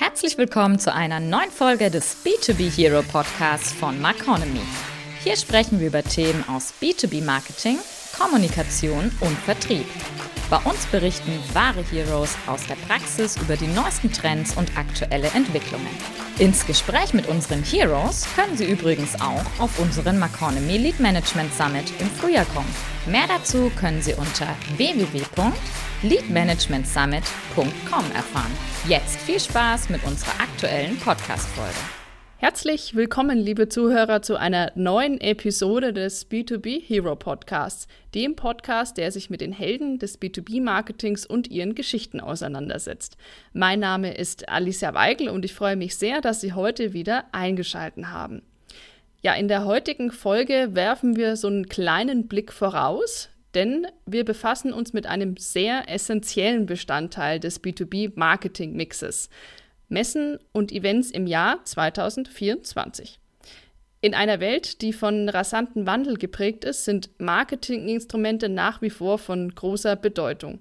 Herzlich willkommen zu einer neuen Folge des B2B Hero Podcasts von Marconomy. Hier sprechen wir über Themen aus B2B Marketing, Kommunikation und Vertrieb. Bei uns berichten wahre Heroes aus der Praxis über die neuesten Trends und aktuelle Entwicklungen. Ins Gespräch mit unseren Heroes können Sie übrigens auch auf unseren Marconomy Lead Management Summit im Frühjahr kommen. Mehr dazu können Sie unter www.leadmanagementsummit.com erfahren. Jetzt viel Spaß mit unserer aktuellen Podcast-Folge. Herzlich willkommen, liebe Zuhörer, zu einer neuen Episode des B2B Hero Podcasts, dem Podcast, der sich mit den Helden des B2B-Marketings und ihren Geschichten auseinandersetzt. Mein Name ist Alicia Weigel und ich freue mich sehr, dass Sie heute wieder eingeschalten haben. Ja, in der heutigen Folge werfen wir so einen kleinen Blick voraus, denn wir befassen uns mit einem sehr essentiellen Bestandteil des B2B-Marketing-Mixes. Messen und Events im Jahr 2024. In einer Welt, die von rasanten Wandel geprägt ist, sind Marketinginstrumente nach wie vor von großer Bedeutung.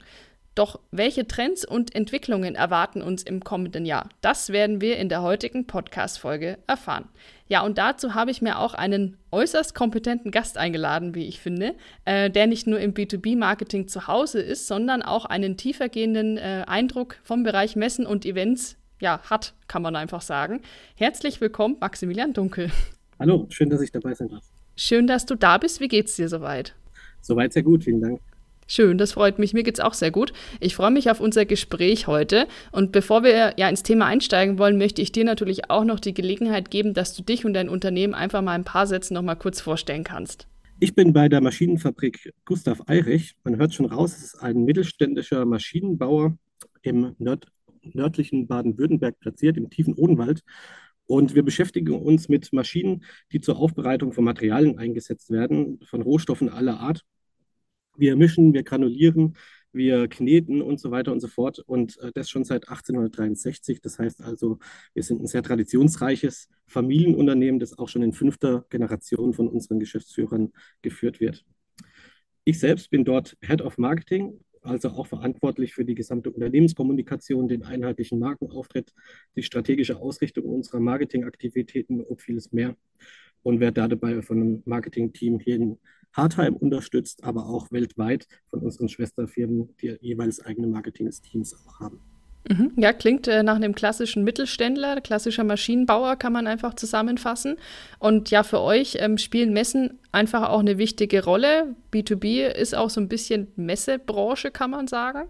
Doch welche Trends und Entwicklungen erwarten uns im kommenden Jahr? Das werden wir in der heutigen Podcast-Folge erfahren. Ja, und dazu habe ich mir auch einen äußerst kompetenten Gast eingeladen, wie ich finde, äh, der nicht nur im B2B-Marketing zu Hause ist, sondern auch einen tiefergehenden äh, Eindruck vom Bereich Messen und Events ja, hat, kann man einfach sagen. Herzlich willkommen, Maximilian Dunkel. Hallo, schön, dass ich dabei sein darf. Schön, dass du da bist. Wie geht's dir soweit? Soweit sehr gut, vielen Dank. Schön, das freut mich. Mir geht's auch sehr gut. Ich freue mich auf unser Gespräch heute. Und bevor wir ja ins Thema einsteigen wollen, möchte ich dir natürlich auch noch die Gelegenheit geben, dass du dich und dein Unternehmen einfach mal ein paar Sätze noch mal kurz vorstellen kannst. Ich bin bei der Maschinenfabrik Gustav Eirich. Man hört schon raus, es ist ein mittelständischer Maschinenbauer im Nord nördlichen Baden-Württemberg platziert, im tiefen Odenwald. Und wir beschäftigen uns mit Maschinen, die zur Aufbereitung von Materialien eingesetzt werden, von Rohstoffen aller Art. Wir mischen, wir granulieren, wir kneten und so weiter und so fort. Und äh, das schon seit 1863. Das heißt also, wir sind ein sehr traditionsreiches Familienunternehmen, das auch schon in fünfter Generation von unseren Geschäftsführern geführt wird. Ich selbst bin dort Head of Marketing also auch verantwortlich für die gesamte Unternehmenskommunikation, den einheitlichen Markenauftritt, die strategische Ausrichtung unserer Marketingaktivitäten und vieles mehr. Und werde dabei von einem Marketingteam hier in Hartheim unterstützt, aber auch weltweit von unseren Schwesterfirmen, die jeweils eigene Marketingteams auch haben. Mhm. Ja, klingt äh, nach einem klassischen Mittelständler, klassischer Maschinenbauer kann man einfach zusammenfassen. Und ja, für euch ähm, spielen Messen einfach auch eine wichtige Rolle. B2B ist auch so ein bisschen Messebranche, kann man sagen.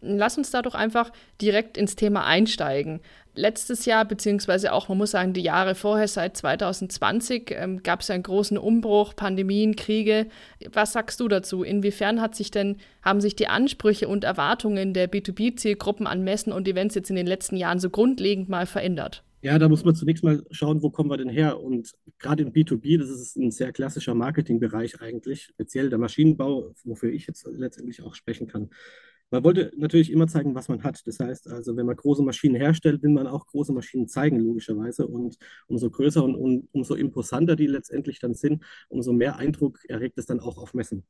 Lass uns da doch einfach direkt ins Thema einsteigen. Letztes Jahr, beziehungsweise auch, man muss sagen, die Jahre vorher, seit 2020, ähm, gab es einen großen Umbruch, Pandemien, Kriege. Was sagst du dazu? Inwiefern hat sich denn, haben sich die Ansprüche und Erwartungen der B2B-Zielgruppen an Messen und Events jetzt in den letzten Jahren so grundlegend mal verändert? Ja, da muss man zunächst mal schauen, wo kommen wir denn her? Und gerade im B2B, das ist ein sehr klassischer Marketingbereich eigentlich, speziell der Maschinenbau, wofür ich jetzt letztendlich auch sprechen kann. Man wollte natürlich immer zeigen, was man hat. Das heißt also, wenn man große Maschinen herstellt, will man auch große Maschinen zeigen, logischerweise. Und umso größer und um, umso imposanter die letztendlich dann sind, umso mehr Eindruck erregt es dann auch auf Messen.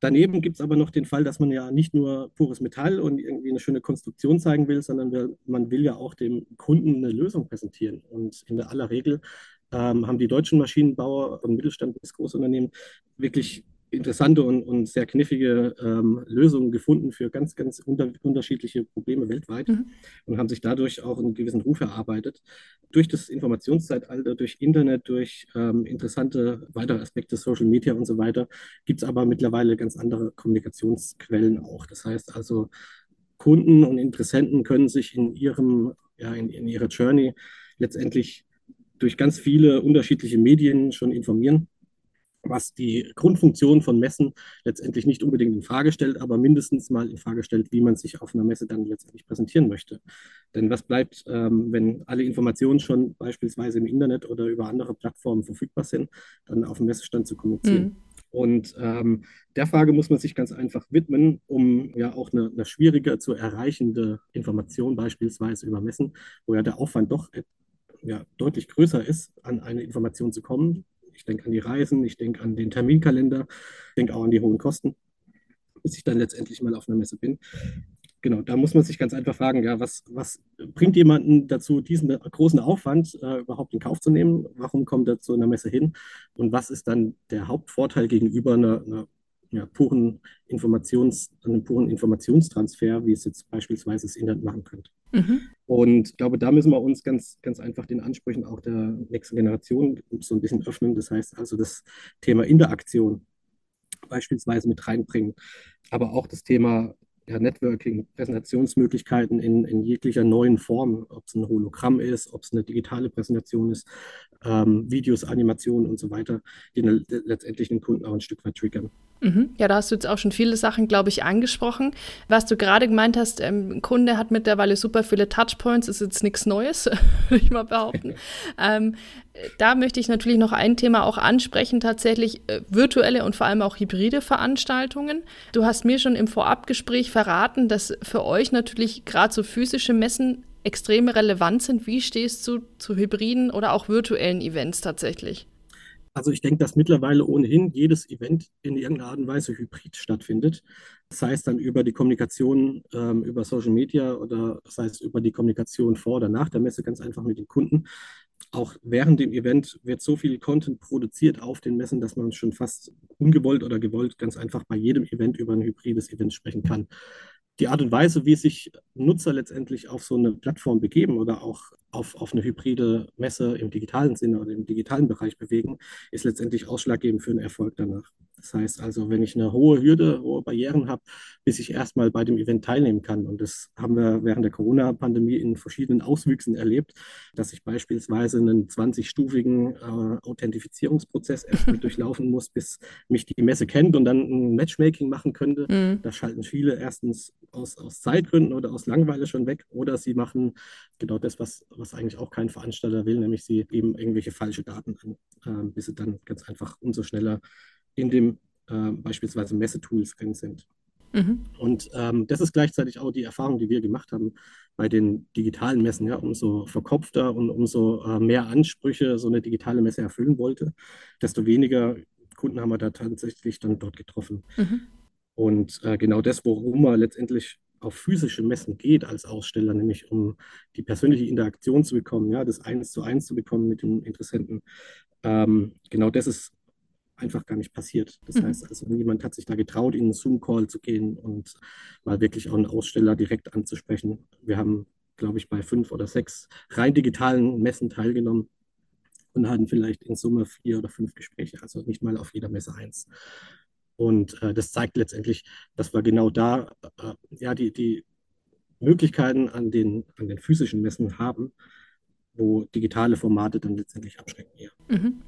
Daneben gibt es aber noch den Fall, dass man ja nicht nur pures Metall und irgendwie eine schöne Konstruktion zeigen will, sondern man will ja auch dem Kunden eine Lösung präsentieren. Und in aller Regel ähm, haben die deutschen Maschinenbauer von Mittelstand bis Großunternehmen wirklich interessante und, und sehr knifflige ähm, Lösungen gefunden für ganz, ganz unter, unterschiedliche Probleme weltweit mhm. und haben sich dadurch auch einen gewissen Ruf erarbeitet. Durch das Informationszeitalter, durch Internet, durch ähm, interessante weitere Aspekte, Social Media und so weiter, gibt es aber mittlerweile ganz andere Kommunikationsquellen auch. Das heißt also, Kunden und Interessenten können sich in ihrem, ja, in, in ihrer Journey letztendlich durch ganz viele unterschiedliche Medien schon informieren was die Grundfunktion von Messen letztendlich nicht unbedingt in Frage stellt, aber mindestens mal in Frage stellt, wie man sich auf einer Messe dann letztendlich präsentieren möchte. Denn was bleibt, ähm, wenn alle Informationen schon beispielsweise im Internet oder über andere Plattformen verfügbar sind, dann auf dem Messestand zu kommunizieren? Mhm. Und ähm, der Frage muss man sich ganz einfach widmen, um ja auch eine, eine schwieriger zu erreichende Information beispielsweise über Messen, wo ja der Aufwand doch ja, deutlich größer ist, an eine Information zu kommen, ich denke an die Reisen, ich denke an den Terminkalender, ich denke auch an die hohen Kosten, bis ich dann letztendlich mal auf einer Messe bin. genau, da muss man sich ganz einfach fragen, ja, was, was bringt jemanden dazu, diesen großen Aufwand äh, überhaupt in Kauf zu nehmen? Warum kommt er zu einer Messe hin? Und was ist dann der Hauptvorteil gegenüber einer, einer ja, puren Informations, einem puren Informationstransfer, wie es jetzt beispielsweise das Internet machen könnte. Mhm. Und ich glaube, da müssen wir uns ganz, ganz einfach den Ansprüchen auch der nächsten Generation so ein bisschen öffnen. Das heißt also das Thema Interaktion beispielsweise mit reinbringen, aber auch das Thema ja, Networking, Präsentationsmöglichkeiten in, in jeglicher neuen Form, ob es ein Hologramm ist, ob es eine digitale Präsentation ist, ähm, Videos, Animationen und so weiter, die letztendlich den Kunden auch ein Stück weit triggern. Mhm. Ja, da hast du jetzt auch schon viele Sachen, glaube ich, angesprochen. Was du gerade gemeint hast, ähm, ein Kunde hat mittlerweile super viele Touchpoints, ist jetzt nichts Neues, würde ich mal behaupten. ähm, da möchte ich natürlich noch ein Thema auch ansprechen, tatsächlich äh, virtuelle und vor allem auch hybride Veranstaltungen. Du hast mir schon im Vorabgespräch verraten, dass für euch natürlich gerade so physische Messen extrem relevant sind. Wie stehst du zu hybriden oder auch virtuellen Events tatsächlich? Also ich denke, dass mittlerweile ohnehin jedes Event in irgendeiner Art und Weise hybrid stattfindet. Das heißt dann über die Kommunikation ähm, über Social Media oder das heißt über die Kommunikation vor oder nach der Messe ganz einfach mit den Kunden. Auch während dem Event wird so viel Content produziert auf den Messen, dass man schon fast ungewollt oder gewollt ganz einfach bei jedem Event über ein hybrides Event sprechen kann die Art und Weise, wie sich Nutzer letztendlich auf so eine Plattform begeben oder auch auf, auf eine hybride Messe im digitalen Sinne oder im digitalen Bereich bewegen, ist letztendlich ausschlaggebend für den Erfolg danach. Das heißt also, wenn ich eine hohe Hürde, hohe Barrieren habe, bis ich erstmal bei dem Event teilnehmen kann. Und das haben wir während der Corona-Pandemie in verschiedenen Auswüchsen erlebt, dass ich beispielsweise einen 20-stufigen äh, Authentifizierungsprozess erstmal durchlaufen muss, bis mich die Messe kennt und dann ein Matchmaking machen könnte. Mhm. Da schalten viele erstens aus, aus Zeitgründen oder aus Langeweile schon weg oder sie machen genau das, was, was eigentlich auch kein Veranstalter will, nämlich sie geben irgendwelche falsche Daten an, äh, bis sie dann ganz einfach umso schneller in dem äh, beispielsweise Messetools drin sind. Mhm. Und ähm, das ist gleichzeitig auch die Erfahrung, die wir gemacht haben bei den digitalen Messen. Ja, umso verkopfter und umso äh, mehr Ansprüche so eine digitale Messe erfüllen wollte, desto weniger Kunden haben wir da tatsächlich dann dort getroffen. Mhm. Und äh, genau das, worum man letztendlich auf physische Messen geht als Aussteller, nämlich um die persönliche Interaktion zu bekommen, ja, das Eins zu Eins zu bekommen mit den Interessenten. Ähm, genau das ist einfach gar nicht passiert. Das mhm. heißt also, niemand hat sich da getraut, in einen Zoom-Call zu gehen und mal wirklich auch einen Aussteller direkt anzusprechen. Wir haben, glaube ich, bei fünf oder sechs rein digitalen Messen teilgenommen und hatten vielleicht in Summe vier oder fünf Gespräche, also nicht mal auf jeder Messe eins. Und äh, das zeigt letztendlich, dass wir genau da äh, ja, die, die Möglichkeiten an den, an den physischen Messen haben, wo digitale Formate dann letztendlich abschrecken eher. Mhm.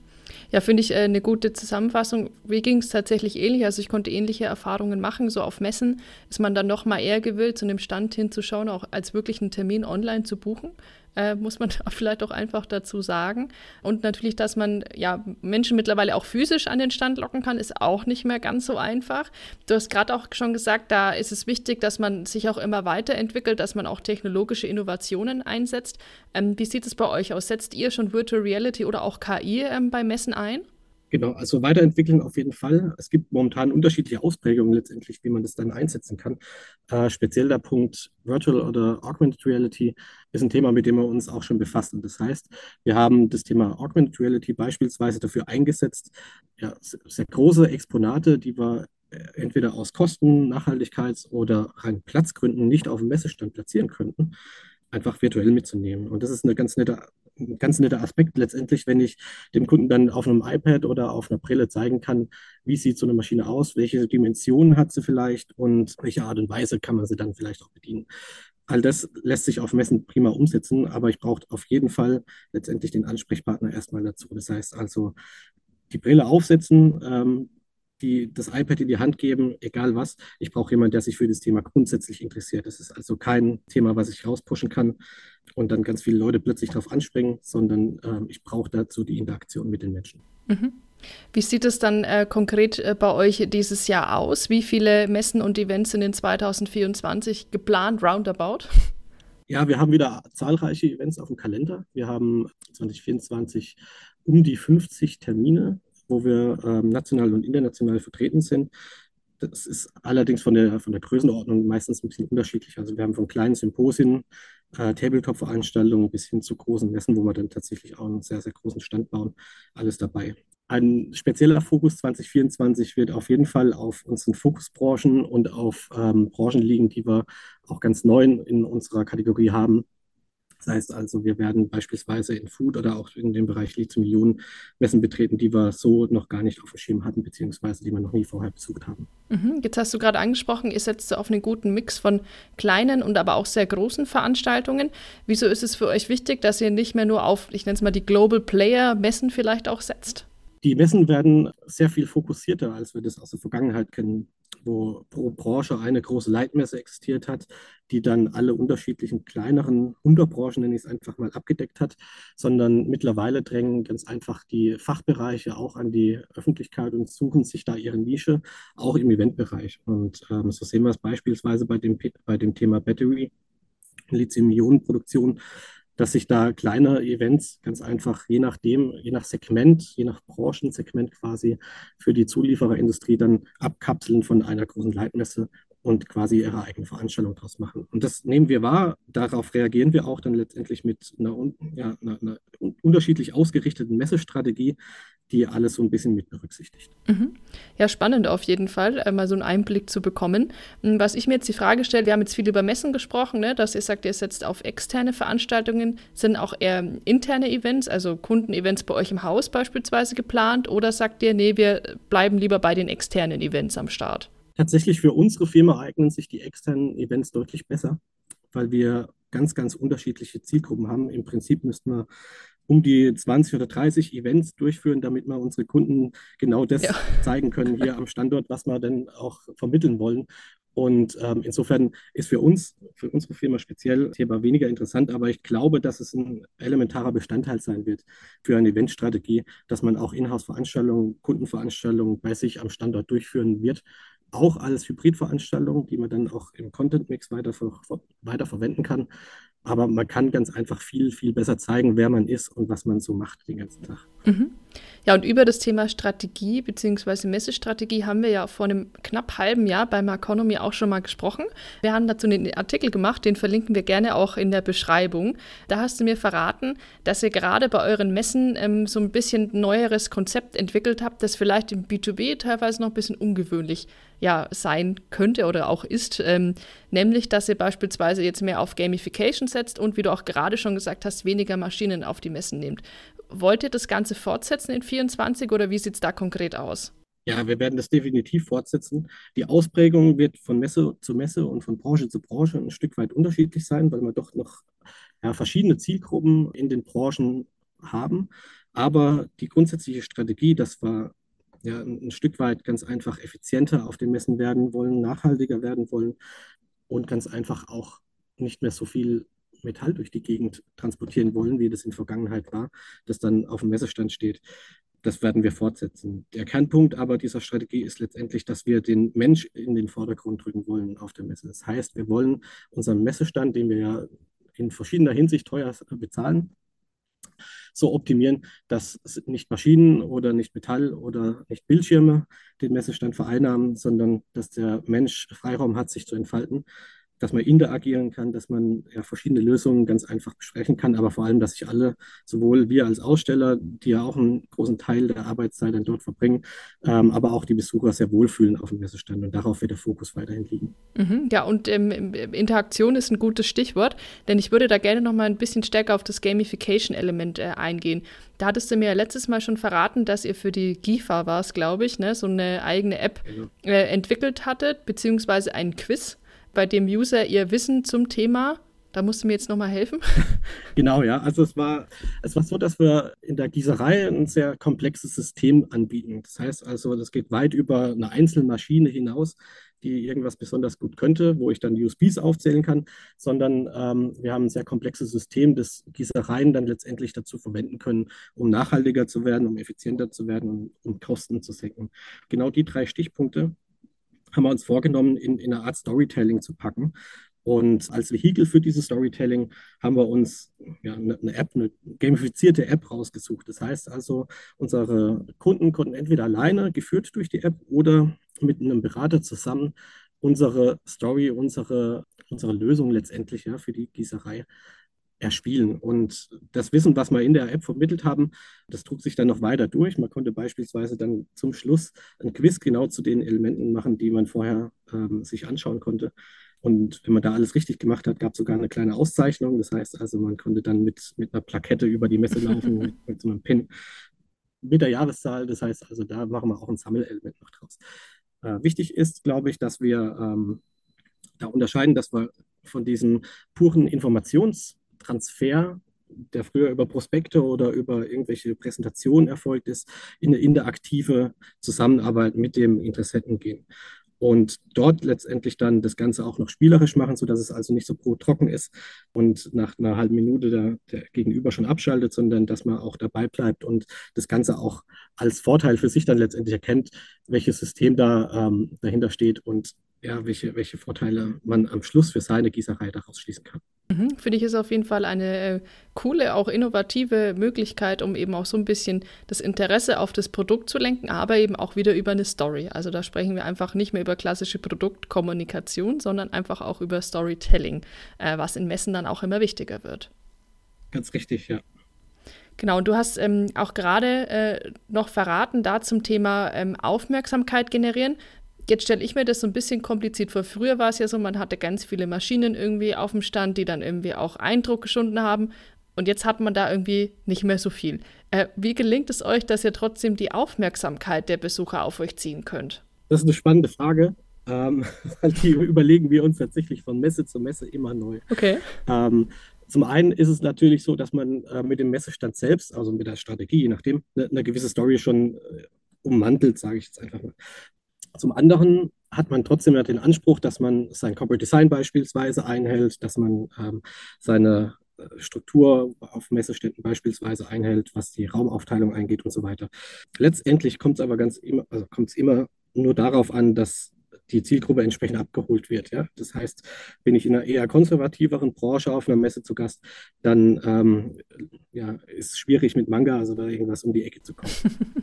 Ja, finde ich äh, eine gute Zusammenfassung. Mir ging es tatsächlich ähnlich. Also ich konnte ähnliche Erfahrungen machen. So auf Messen ist man dann noch mal eher gewillt, zu einem Stand hinzuschauen, auch als wirklich einen Termin online zu buchen äh, muss man vielleicht auch einfach dazu sagen. Und natürlich, dass man ja Menschen mittlerweile auch physisch an den Stand locken kann, ist auch nicht mehr ganz so einfach. Du hast gerade auch schon gesagt, da ist es wichtig, dass man sich auch immer weiterentwickelt, dass man auch technologische Innovationen einsetzt. Ähm, wie sieht es bei euch aus? Setzt ihr schon Virtual Reality oder auch KI ähm, bei Messen ein? Genau, also weiterentwickeln auf jeden Fall. Es gibt momentan unterschiedliche Ausprägungen letztendlich, wie man das dann einsetzen kann. Äh, speziell der Punkt Virtual oder Augmented Reality ist ein Thema, mit dem wir uns auch schon befassen. Das heißt, wir haben das Thema Augmented Reality beispielsweise dafür eingesetzt, ja, sehr große Exponate, die wir äh, entweder aus Kosten, Nachhaltigkeits- oder rein Platzgründen nicht auf dem Messestand platzieren könnten, einfach virtuell mitzunehmen. Und das ist eine ganz nette ein ganz netter Aspekt letztendlich, wenn ich dem Kunden dann auf einem iPad oder auf einer Brille zeigen kann, wie sieht so eine Maschine aus, welche Dimensionen hat sie vielleicht und welche Art und Weise kann man sie dann vielleicht auch bedienen. All das lässt sich auf Messen prima umsetzen, aber ich brauche auf jeden Fall letztendlich den Ansprechpartner erstmal dazu. Das heißt also, die Brille aufsetzen, ähm, die das iPad in die Hand geben, egal was. Ich brauche jemanden, der sich für das Thema grundsätzlich interessiert. Das ist also kein Thema, was ich rauspushen kann und dann ganz viele Leute plötzlich darauf anspringen, sondern ähm, ich brauche dazu die Interaktion mit den Menschen. Mhm. Wie sieht es dann äh, konkret äh, bei euch dieses Jahr aus? Wie viele Messen und Events sind in 2024 geplant, roundabout? Ja, wir haben wieder zahlreiche Events auf dem Kalender. Wir haben 2024 um die 50 Termine wo wir ähm, national und international vertreten sind. Das ist allerdings von der, von der Größenordnung meistens ein bisschen unterschiedlich. Also wir haben von kleinen Symposien, äh, Tabletop-Veranstaltungen bis hin zu großen Messen, wo wir dann tatsächlich auch einen sehr, sehr großen Stand bauen. Alles dabei. Ein spezieller Fokus 2024 wird auf jeden Fall auf unseren Fokusbranchen und auf ähm, Branchen liegen, die wir auch ganz neu in unserer Kategorie haben. Das heißt also, wir werden beispielsweise in Food oder auch in dem Bereich Lithium-Ionen Messen betreten, die wir so noch gar nicht auf dem Schirm hatten, beziehungsweise die wir noch nie vorher besucht haben. Mhm. Jetzt hast du gerade angesprochen, ihr setzt auf einen guten Mix von kleinen und aber auch sehr großen Veranstaltungen. Wieso ist es für euch wichtig, dass ihr nicht mehr nur auf, ich nenne es mal die Global Player Messen vielleicht auch setzt? Die Messen werden sehr viel fokussierter, als wir das aus der Vergangenheit kennen, wo pro Branche eine große Leitmesse existiert hat, die dann alle unterschiedlichen kleineren Unterbranchen, nenne ich es einfach mal, abgedeckt hat, sondern mittlerweile drängen ganz einfach die Fachbereiche auch an die Öffentlichkeit und suchen sich da ihre Nische, auch im Eventbereich. Und ähm, so sehen wir es beispielsweise bei dem, bei dem Thema Battery, Lithium-Ionen-Produktion dass sich da kleine Events ganz einfach je nachdem, je nach Segment, je nach Branchensegment quasi für die Zuliefererindustrie dann abkapseln von einer großen Leitmesse und quasi ihre eigene Veranstaltung daraus machen. Und das nehmen wir wahr, darauf reagieren wir auch dann letztendlich mit einer, ja, einer, einer unterschiedlich ausgerichteten Messestrategie, die alles so ein bisschen mit berücksichtigt. Mhm. Ja, spannend auf jeden Fall, äh, mal so einen Einblick zu bekommen. Hm, was ich mir jetzt die Frage stelle, wir haben jetzt viel über Messen gesprochen, ne, dass ihr sagt, ihr setzt auf externe Veranstaltungen. Sind auch eher interne Events, also Kundenevents bei euch im Haus beispielsweise geplant? Oder sagt ihr, nee, wir bleiben lieber bei den externen Events am Start? Tatsächlich für unsere Firma eignen sich die externen Events deutlich besser, weil wir ganz, ganz unterschiedliche Zielgruppen haben. Im Prinzip müssten wir um die 20 oder 30 Events durchführen, damit wir unsere Kunden genau das ja. zeigen können hier am Standort, was wir denn auch vermitteln wollen. Und ähm, insofern ist für uns, für unsere Firma speziell Thema weniger interessant, aber ich glaube, dass es ein elementarer Bestandteil sein wird für eine Eventstrategie, dass man auch Inhouse-Veranstaltungen, Kundenveranstaltungen bei sich am Standort durchführen wird, auch als Hybridveranstaltung, die man dann auch im Content-Mix weiter, weiter verwenden kann. Aber man kann ganz einfach viel, viel besser zeigen, wer man ist und was man so macht den ganzen Tag. Mhm. Ja, und über das Thema Strategie bzw. Messestrategie haben wir ja vor einem knapp halben Jahr bei Marconomy auch schon mal gesprochen. Wir haben dazu einen Artikel gemacht, den verlinken wir gerne auch in der Beschreibung. Da hast du mir verraten, dass ihr gerade bei euren Messen ähm, so ein bisschen neueres Konzept entwickelt habt, das vielleicht im B2B teilweise noch ein bisschen ungewöhnlich ja, sein könnte oder auch ist. Ähm, nämlich, dass ihr beispielsweise jetzt mehr auf Gamification setzt und, wie du auch gerade schon gesagt hast, weniger Maschinen auf die Messen nehmt. Wollt ihr das Ganze fortsetzen in 24 oder wie sieht es da konkret aus? Ja, wir werden das definitiv fortsetzen. Die Ausprägung wird von Messe zu Messe und von Branche zu Branche ein Stück weit unterschiedlich sein, weil wir doch noch ja, verschiedene Zielgruppen in den Branchen haben. Aber die grundsätzliche Strategie, dass wir ja, ein, ein Stück weit ganz einfach effizienter auf den Messen werden wollen, nachhaltiger werden wollen und ganz einfach auch nicht mehr so viel Metall durch die Gegend transportieren wollen, wie das in der Vergangenheit war, das dann auf dem Messestand steht. Das werden wir fortsetzen. Der Kernpunkt aber dieser Strategie ist letztendlich, dass wir den Mensch in den Vordergrund drücken wollen auf der Messe. Das heißt, wir wollen unseren Messestand, den wir ja in verschiedener Hinsicht teuer bezahlen, so optimieren, dass nicht Maschinen oder nicht Metall oder nicht Bildschirme den Messestand vereinnahmen, sondern dass der Mensch Freiraum hat, sich zu entfalten dass man interagieren kann, dass man ja, verschiedene Lösungen ganz einfach besprechen kann, aber vor allem, dass sich alle, sowohl wir als Aussteller, die ja auch einen großen Teil der Arbeitszeit dann dort verbringen, ähm, aber auch die Besucher sehr wohlfühlen auf dem Messestand und darauf wird der Fokus weiterhin liegen. Mhm, ja, und ähm, Interaktion ist ein gutes Stichwort, denn ich würde da gerne noch mal ein bisschen stärker auf das Gamification-Element äh, eingehen. Da hattest du mir ja letztes Mal schon verraten, dass ihr für die GIFA war es, glaube ich, ne, so eine eigene App genau. äh, entwickelt hattet, beziehungsweise ein Quiz bei dem User ihr Wissen zum Thema da musst du mir jetzt nochmal helfen. Genau, ja. Also es war, es war so, dass wir in der Gießerei ein sehr komplexes System anbieten. Das heißt also, das geht weit über eine einzelne Maschine hinaus, die irgendwas besonders gut könnte, wo ich dann USBs aufzählen kann, sondern ähm, wir haben ein sehr komplexes System, das Gießereien dann letztendlich dazu verwenden können, um nachhaltiger zu werden, um effizienter zu werden und um Kosten zu senken. Genau die drei Stichpunkte haben wir uns vorgenommen, in, in eine Art Storytelling zu packen. Und als Vehikel für dieses Storytelling haben wir uns ja, eine, eine, App, eine gamifizierte App rausgesucht. Das heißt also, unsere Kunden konnten entweder alleine geführt durch die App oder mit einem Berater zusammen unsere Story, unsere, unsere Lösung letztendlich ja, für die Gießerei erspielen. Und das Wissen, was wir in der App vermittelt haben, das trug sich dann noch weiter durch. Man konnte beispielsweise dann zum Schluss ein Quiz genau zu den Elementen machen, die man vorher ähm, sich anschauen konnte. Und wenn man da alles richtig gemacht hat, gab es sogar eine kleine Auszeichnung. Das heißt also, man konnte dann mit, mit einer Plakette über die Messe laufen, mit, mit so einem Pin mit der Jahreszahl. Das heißt also, da machen wir auch ein Sammelelement noch draus. Äh, wichtig ist, glaube ich, dass wir ähm, da unterscheiden, dass wir von diesem puren Informationstransfer, der früher über Prospekte oder über irgendwelche Präsentationen erfolgt ist, in eine interaktive Zusammenarbeit mit dem Interessenten gehen. Und dort letztendlich dann das Ganze auch noch spielerisch machen, sodass es also nicht so pro-trocken ist und nach einer halben Minute der, der, Gegenüber schon abschaltet, sondern dass man auch dabei bleibt und das Ganze auch als Vorteil für sich dann letztendlich erkennt, welches System da ähm, dahinter steht und ja, welche, welche Vorteile man am Schluss für seine Gießerei daraus schließen kann. Mhm, Finde ich ist auf jeden Fall eine äh, coole, auch innovative Möglichkeit, um eben auch so ein bisschen das Interesse auf das Produkt zu lenken, aber eben auch wieder über eine Story. Also da sprechen wir einfach nicht mehr über klassische Produktkommunikation, sondern einfach auch über Storytelling, äh, was in Messen dann auch immer wichtiger wird. Ganz richtig, ja. Genau, und du hast ähm, auch gerade äh, noch verraten da zum Thema ähm, Aufmerksamkeit generieren. Jetzt stelle ich mir das so ein bisschen kompliziert vor. Früher war es ja so, man hatte ganz viele Maschinen irgendwie auf dem Stand, die dann irgendwie auch Eindruck geschunden haben. Und jetzt hat man da irgendwie nicht mehr so viel. Äh, wie gelingt es euch, dass ihr trotzdem die Aufmerksamkeit der Besucher auf euch ziehen könnt? Das ist eine spannende Frage. Ähm, die überlegen wir uns tatsächlich von Messe zu Messe immer neu. Okay. Ähm, zum einen ist es natürlich so, dass man äh, mit dem Messestand selbst, also mit der Strategie, je nachdem, eine, eine gewisse Story schon äh, ummantelt, sage ich jetzt einfach mal. Zum anderen hat man trotzdem ja den Anspruch, dass man sein Corporate Design beispielsweise einhält, dass man ähm, seine äh, Struktur auf Messeständen beispielsweise einhält, was die Raumaufteilung eingeht und so weiter. Letztendlich kommt es aber ganz immer, also kommt es immer nur darauf an, dass die Zielgruppe entsprechend abgeholt wird. Ja? Das heißt, bin ich in einer eher konservativeren Branche auf einer Messe zu Gast, dann ähm, ja, ist es schwierig mit Manga, also da irgendwas um die Ecke zu kommen.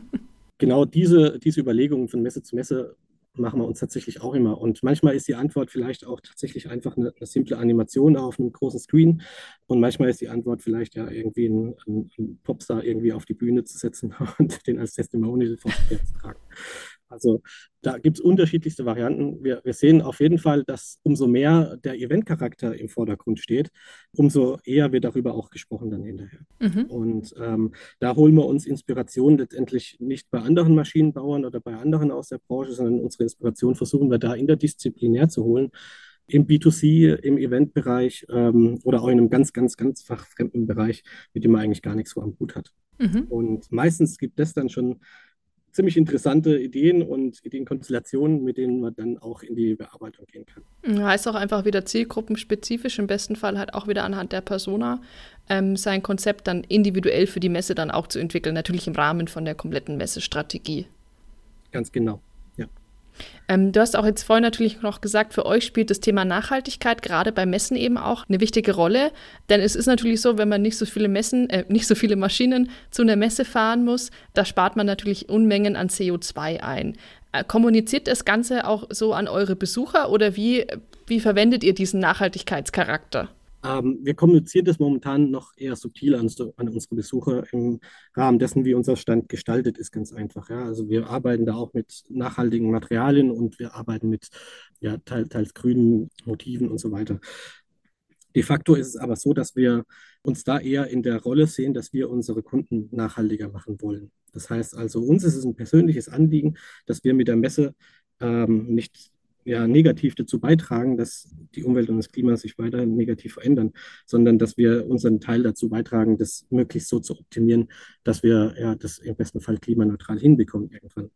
genau diese, diese Überlegungen von Messe zu Messe machen wir uns tatsächlich auch immer. Und manchmal ist die Antwort vielleicht auch tatsächlich einfach eine, eine simple Animation auf einem großen Screen. Und manchmal ist die Antwort vielleicht ja irgendwie einen, einen Popstar irgendwie auf die Bühne zu setzen und den als Testimonial vor zu tragen. Also da gibt es unterschiedlichste Varianten. Wir, wir, sehen auf jeden Fall, dass umso mehr der Eventcharakter im Vordergrund steht, umso eher wird darüber auch gesprochen dann hinterher. Mhm. Und ähm, da holen wir uns Inspiration letztendlich nicht bei anderen Maschinenbauern oder bei anderen aus der Branche, sondern unsere Inspiration versuchen wir da interdisziplinär zu holen im B2C, im Eventbereich ähm, oder auch in einem ganz, ganz, ganz fachfremden Bereich, mit dem man eigentlich gar nichts so am Hut hat. Mhm. Und meistens gibt es dann schon ziemlich interessante Ideen und Ideenkonstellationen, mit denen man dann auch in die Bearbeitung gehen kann. Heißt auch einfach wieder zielgruppenspezifisch, im besten Fall halt auch wieder anhand der Persona ähm, sein Konzept dann individuell für die Messe dann auch zu entwickeln, natürlich im Rahmen von der kompletten Messestrategie. Ganz genau. Ähm, du hast auch jetzt vorhin natürlich noch gesagt, für euch spielt das Thema Nachhaltigkeit gerade bei Messen eben auch eine wichtige Rolle. Denn es ist natürlich so, wenn man nicht so viele Messen, äh, nicht so viele Maschinen zu einer Messe fahren muss, da spart man natürlich Unmengen an CO2 ein. Äh, kommuniziert das Ganze auch so an eure Besucher oder wie, wie verwendet ihr diesen Nachhaltigkeitscharakter? Ähm, wir kommunizieren das momentan noch eher subtil an, an, unsere Besucher im Rahmen dessen, wie unser Stand gestaltet ist, ganz einfach. Ja. Also wir arbeiten da auch mit nachhaltigen Materialien und wir arbeiten mit ja, teils, teils grünen Motiven und so weiter. De facto ist es aber so, dass wir uns da eher in der Rolle sehen, dass wir unsere Kunden nachhaltiger machen wollen. Das heißt also, uns ist es ein persönliches Anliegen, dass wir mit der Messe ähm, nicht ja, negativ dazu beitragen, dass die Umwelt und das Klima sich weiterhin negativ verändern, sondern dass wir unseren Teil dazu beitragen, das möglichst so zu optimieren, dass wir ja, das im besten Fall klimaneutral hinbekommen irgendwann.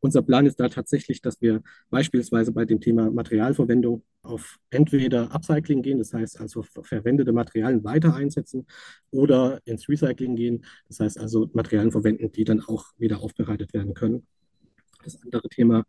Unser Plan ist da tatsächlich, dass wir beispielsweise bei dem Thema Materialverwendung auf entweder Upcycling gehen, das heißt also verwendete Materialien weiter einsetzen, oder ins Recycling gehen, das heißt also Materialien verwenden, die dann auch wieder aufbereitet werden können. Das andere Thema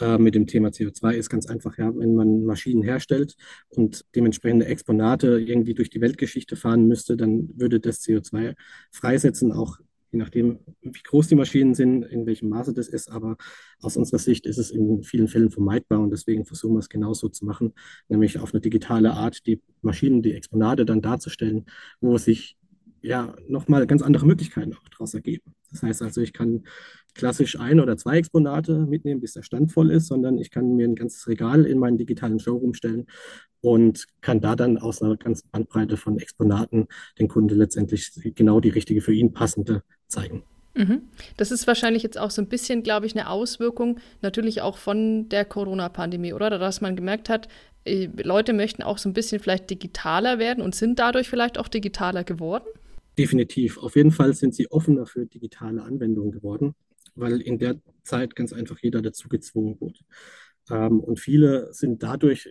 äh, mit dem Thema CO2 ist ganz einfach, ja, wenn man Maschinen herstellt und dementsprechende Exponate irgendwie durch die Weltgeschichte fahren müsste, dann würde das CO2 freisetzen, auch je nachdem, wie groß die Maschinen sind, in welchem Maße das ist. Aber aus unserer Sicht ist es in vielen Fällen vermeidbar und deswegen versuchen wir es genauso zu machen, nämlich auf eine digitale Art die Maschinen, die Exponate dann darzustellen, wo sich ja nochmal ganz andere Möglichkeiten auch daraus ergeben. Das heißt also, ich kann klassisch ein oder zwei Exponate mitnehmen, bis der Stand voll ist, sondern ich kann mir ein ganzes Regal in meinen digitalen Showroom stellen und kann da dann aus einer ganzen Bandbreite von Exponaten den Kunde letztendlich genau die richtige für ihn passende zeigen. Mhm. Das ist wahrscheinlich jetzt auch so ein bisschen, glaube ich, eine Auswirkung natürlich auch von der Corona-Pandemie, oder? Dass man gemerkt hat, äh, Leute möchten auch so ein bisschen vielleicht digitaler werden und sind dadurch vielleicht auch digitaler geworden? Definitiv. Auf jeden Fall sind sie offener für digitale Anwendungen geworden, weil in der Zeit ganz einfach jeder dazu gezwungen wurde. Ähm, und viele sind dadurch,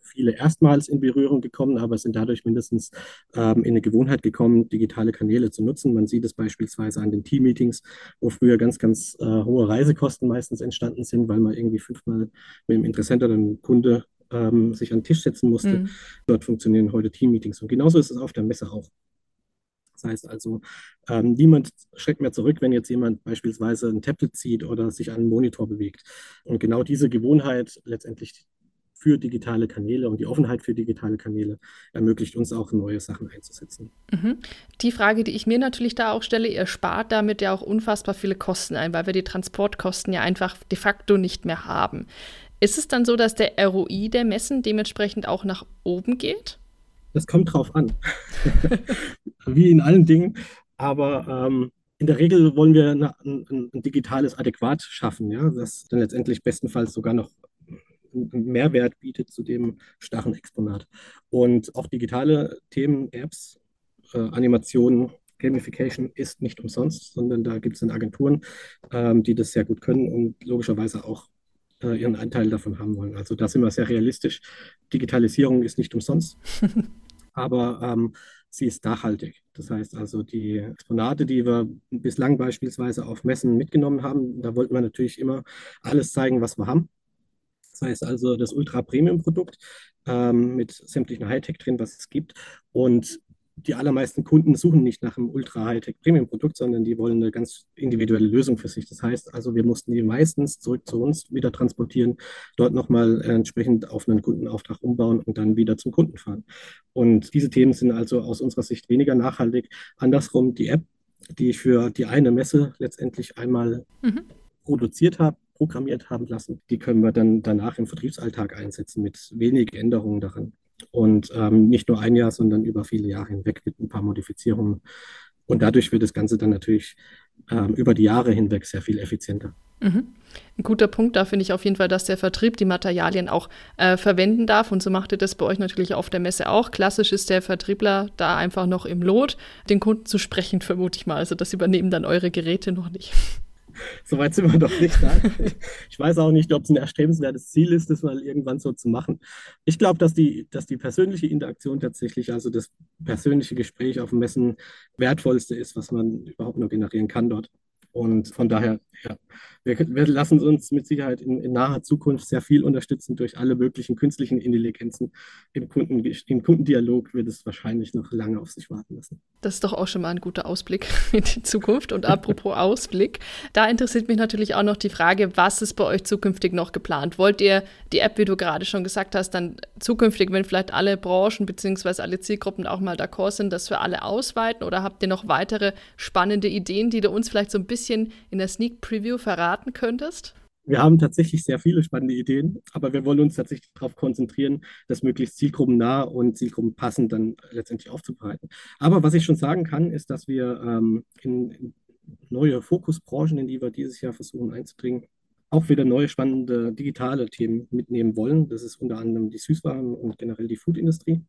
viele erstmals in Berührung gekommen, aber sind dadurch mindestens ähm, in eine Gewohnheit gekommen, digitale Kanäle zu nutzen. Man sieht es beispielsweise an den Team-Meetings, wo früher ganz, ganz äh, hohe Reisekosten meistens entstanden sind, weil man irgendwie fünfmal mit dem Interessenten oder dem Kunde ähm, sich an den Tisch setzen musste. Mhm. Dort funktionieren heute Team-Meetings. Und genauso ist es auf der Messe auch. Das heißt also, ähm, niemand schreckt mehr zurück, wenn jetzt jemand beispielsweise ein Tablet zieht oder sich an einen Monitor bewegt. Und genau diese Gewohnheit letztendlich für digitale Kanäle und die Offenheit für digitale Kanäle ermöglicht uns auch neue Sachen einzusetzen. Mhm. Die Frage, die ich mir natürlich da auch stelle, ihr spart damit ja auch unfassbar viele Kosten ein, weil wir die Transportkosten ja einfach de facto nicht mehr haben. Ist es dann so, dass der ROI der Messen dementsprechend auch nach oben geht? Das kommt drauf an. Wie in allen Dingen. Aber ähm, in der Regel wollen wir eine, ein, ein, digitales Adäquat schaffen, ja, das dann letztendlich bestenfalls sogar noch einen Mehrwert bietet zu dem starren Exponat. Und auch digitale Themen, Apps, äh, Animationen, Gamification ist nicht umsonst, sondern da gibt es dann Agenturen, ähm, die das sehr gut können und logischerweise auch äh, ihren Anteil davon haben wollen. Also da sind wir sehr realistisch. Digitalisierung ist nicht umsonst. aber ähm, sie ist nachhaltig. Das heißt also, die Exponate, die wir bislang beispielsweise auf Messen mitgenommen haben, da wollten wir natürlich immer alles zeigen, was wir haben. Das heißt also das Ultra-Premium-Produkt ähm, mit sämtlichen Hightech drin, was es gibt. Und die allermeisten Kunden suchen nicht nach einem Ultra-Hightech-Premium-Produkt, sondern die wollen eine ganz individuelle Lösung für sich. Das heißt also, wir mussten die meistens zurück zu uns wieder transportieren, dort nochmal entsprechend auf einen Kundenauftrag umbauen und dann wieder zum Kunden fahren. Und diese Themen sind also aus unserer Sicht weniger nachhaltig. Andersrum, die App, die ich für die eine Messe letztendlich einmal mhm. produziert habe, programmiert haben lassen, die können wir dann danach im Vertriebsalltag einsetzen mit wenig Änderungen daran. Und ähm, nicht nur ein Jahr, sondern über viele Jahre hinweg mit ein paar Modifizierungen. Und dadurch wird das Ganze dann natürlich ähm, über die Jahre hinweg sehr viel effizienter. Mhm. Ein guter Punkt da finde ich auf jeden Fall, dass der Vertrieb die Materialien auch äh, verwenden darf. Und so macht ihr das bei euch natürlich auf der Messe auch. Klassisch ist der Vertriebler da einfach noch im Lot, den Kunden zu sprechen, vermute ich mal. Also das übernehmen dann eure Geräte noch nicht. Soweit sind wir doch nicht da. Ich weiß auch nicht, ob es ein erstrebenswertes Ziel ist, das mal irgendwann so zu machen. Ich glaube, dass die, dass die persönliche Interaktion tatsächlich, also das persönliche Gespräch auf dem Messen, wertvollste ist, was man überhaupt nur generieren kann dort. Und von daher, ja, wir, wir lassen uns mit Sicherheit in, in, naher Zukunft sehr viel unterstützen durch alle möglichen künstlichen Intelligenzen. Im, Kunden, Im Kundendialog wird es wahrscheinlich noch lange auf sich warten lassen. Das ist doch auch schon mal ein guter Ausblick in die Zukunft. Und apropos Ausblick, da interessiert mich natürlich auch noch die Frage, was ist bei euch zukünftig noch geplant? Wollt ihr die App, wie du gerade schon gesagt hast, dann zukünftig, wenn vielleicht alle Branchen bzw. alle Zielgruppen auch mal d'accord sind, das für alle ausweiten? Oder habt ihr noch weitere spannende Ideen, die du uns vielleicht so ein bisschen bisschen in der Sneak Preview verraten könntest? Wir haben tatsächlich sehr viele spannende Ideen, aber wir wollen uns tatsächlich darauf konzentrieren, das möglichst zielgruppennah und zielgruppenpassend dann letztendlich aufzubereiten. Aber was ich schon sagen kann, ist, dass wir ähm, in neue Fokusbranchen, in die wir dieses Jahr versuchen einzudringen, auch wieder neue spannende digitale Themen mitnehmen wollen. Das ist unter anderem die Süßwaren und generell die Foodindustrie.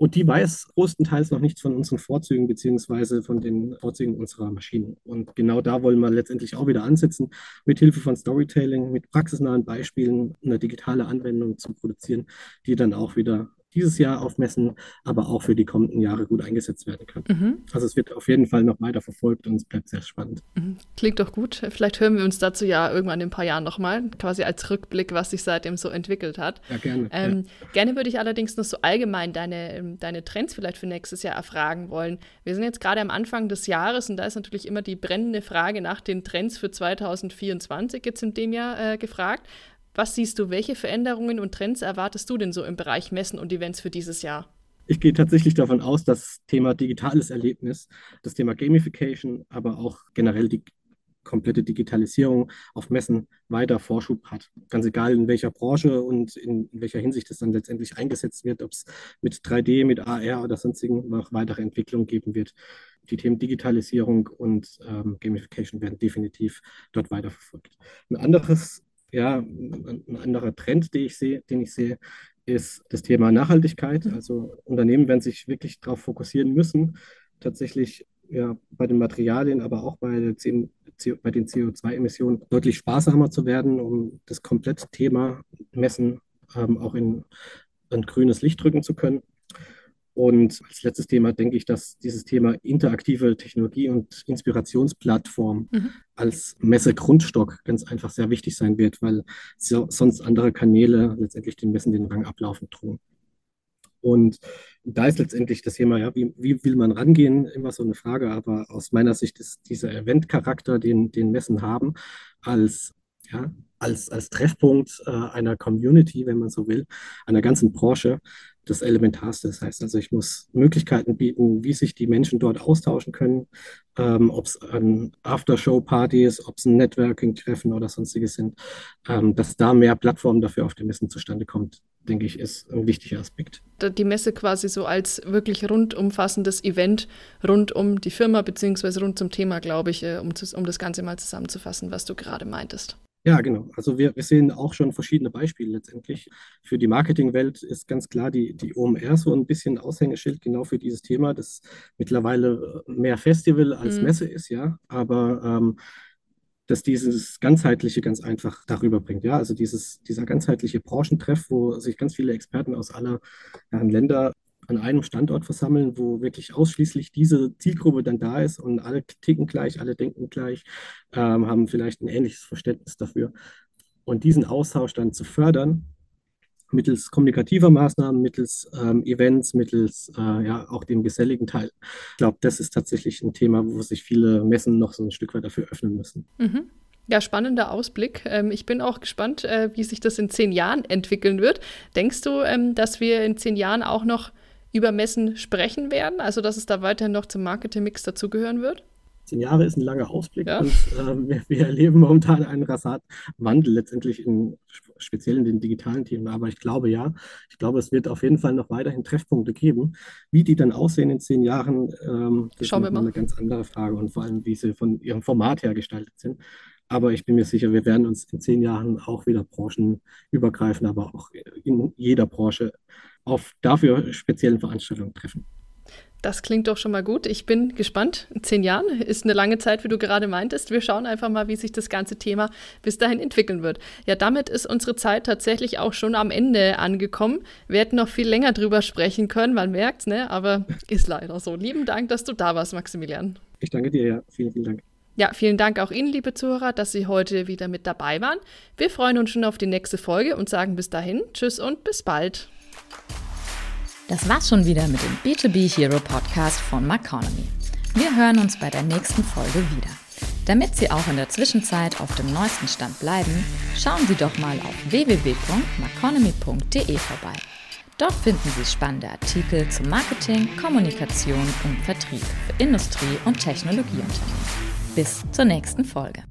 Und die weiß größtenteils noch nichts von unseren Vorzügen beziehungsweise von den Vorzügen unserer Maschinen. Und genau da wollen wir letztendlich auch wieder ansetzen, mit Hilfe von Storytelling, mit praxisnahen Beispielen eine digitale Anwendung zu produzieren, die dann auch wieder dieses Jahr auf Messen, aber auch für die kommenden Jahre gut eingesetzt werden kann. Mhm. Also es wird auf jeden Fall noch weiter verfolgt und es bleibt sehr spannend. Mhm. Klingt doch gut. Vielleicht hören wir uns dazu ja irgendwann in ein paar Jahren nochmal, quasi als Rückblick, was sich seitdem so entwickelt hat. Ja, gerne. Ähm, ja. Gerne würde ich allerdings noch so allgemein deine, ähm, deine Trends vielleicht für nächstes Jahr erfragen wollen. Wir sind jetzt gerade am Anfang des Jahres und da ist natürlich immer die brennende Frage nach den Trends für 2024 jetzt in dem Jahr äh, gefragt. Was siehst du, welche Veränderungen und Trends erwartest du denn so im Bereich Messen und Events für dieses Jahr? Ich gehe tatsächlich davon aus, dass das Thema digitales Erlebnis, das Thema Gamification, aber auch generell die komplette Digitalisierung auf Messen weiter Vorschub hat. Ganz egal in welcher Branche und in, welcher Hinsicht es dann letztendlich eingesetzt wird, ob es mit 3D, mit AR oder sonstigen noch weitere Entwicklungen geben wird. Die Themen Digitalisierung und ähm, Gamification werden definitiv dort weiterverfolgt. Ein anderes ja, ein anderer Trend, den ich sehe, den ich sehe, ist das Thema Nachhaltigkeit. Mhm. Also Unternehmen werden sich wirklich darauf fokussieren müssen, tatsächlich ja, bei den Materialien, aber auch bei, bei den CO2-Emissionen deutlich sparsamer zu werden, um das komplette Thema Messen ähm, auch in ein grünes Licht drücken zu können. Und als letztes Thema denke ich, dass dieses Thema interaktive Technologie und Inspirationsplattform mhm. als Messegrundstock ganz einfach sehr wichtig sein wird, weil so, sonst andere Kanäle letztendlich den Messen den Rang ablaufen drohen. Und da ist letztendlich das Thema, ja, wie, wie will man rangehen, immer so eine Frage, aber aus meiner Sicht ist dieser Eventcharakter, den, den Messen haben, als, ja, als, als Treffpunkt äh, einer Community, wenn man so will, einer ganzen Branche, das Elementarste. Das heißt also, ich muss Möglichkeiten bieten, wie sich die Menschen dort austauschen können, ähm, ob es ein Aftershow-Partys, ob es ein Networking-Treffen oder sonstiges sind, ähm, dass da mehr Plattformen dafür auf den Messen zustande kommt, denke ich, ist ein wichtiger Aspekt. Die Messe quasi so als wirklich rundumfassendes Event rund um die Firma beziehungsweise rund zum Thema, glaube ich, äh, um, um das Ganze mal zusammenzufassen, was du gerade meintest. Ja, genau. Also wir, wir sehen auch schon verschiedene Beispiele letztendlich. Für die Marketingwelt ist ganz klar die, die OMR so ein bisschen Aushängeschild genau für dieses Thema, das mittlerweile mehr Festival als mhm. Messe ist, ja. Aber ähm, dass dieses ganzheitliche ganz einfach darüber bringt. Ja, also dieses, dieser ganzheitliche Branchentreff, wo sich ganz viele Experten aus aller Herren Länder an einem Standort versammeln, wo wirklich ausschließlich diese Zielgruppe dann da ist und alle ticken gleich, alle denken gleich, ähm, haben vielleicht ein ähnliches Verständnis dafür. Und diesen Austausch dann zu fördern, mittels kommunikativer Maßnahmen, mittels ähm, Events, mittels äh, ja auch dem geselligen Teil. Ich glaube, das ist tatsächlich ein Thema, wo sich viele Messen noch so ein Stück weit dafür öffnen müssen. Mhm. Ja, spannender Ausblick. Ähm, ich bin auch gespannt, äh, wie sich das in zehn Jahren entwickeln wird. Denkst du, ähm, dass wir in zehn Jahren auch noch über Messen sprechen werden? Also, dass es da weiterhin noch zum Marketing-Mix dazugehören wird? Zehn Jahre ist ein langer Ausblick ja. und ähm, wir, wir, erleben momentan einen rasant Wandel, letztendlich in, speziell in den digitalen Themen. Aber ich glaube ja, ich glaube, es wird auf jeden Fall noch weiterhin Treffpunkte geben. Wie die dann aussehen in zehn Jahren, ähm, das Schauen ist eine ganz andere Frage und vor allem, wie sie von ihrem Format her gestaltet sind. Aber ich bin mir sicher, wir werden uns in zehn Jahren auch wieder branchenübergreifend, aber auch in jeder Branche auf dafür speziellen Veranstaltungen treffen. Das klingt doch schon mal gut. Ich bin gespannt. In zehn Jahren ist eine lange Zeit, wie du gerade meintest. Wir schauen einfach mal, wie sich das ganze Thema bis dahin entwickeln wird. Ja, damit ist unsere Zeit tatsächlich auch schon am Ende angekommen. Wir hätten noch viel länger drüber sprechen können, man merkt ne? Aber ist leider so. Lieben Dank, dass du da warst, Maximilian. Ich danke dir, ja. Vielen, vielen Dank. Ja, vielen Dank auch Ihnen, liebe Zuhörer, dass Sie heute wieder mit dabei waren. Wir freuen uns schon auf die nächste Folge und sagen bis dahin Tschüss und bis bald. Das war's schon wieder mit dem B2B Hero Podcast von Maconomy. Wir hören uns bei der nächsten Folge wieder. Damit Sie auch in der Zwischenzeit auf dem neuesten Stand bleiben, schauen Sie doch mal auf www.maconomy.de vorbei. Dort finden Sie spannende Artikel zu Marketing, Kommunikation und Vertrieb für Industrie- und Technologieunternehmen. Bis zur nächsten Folge.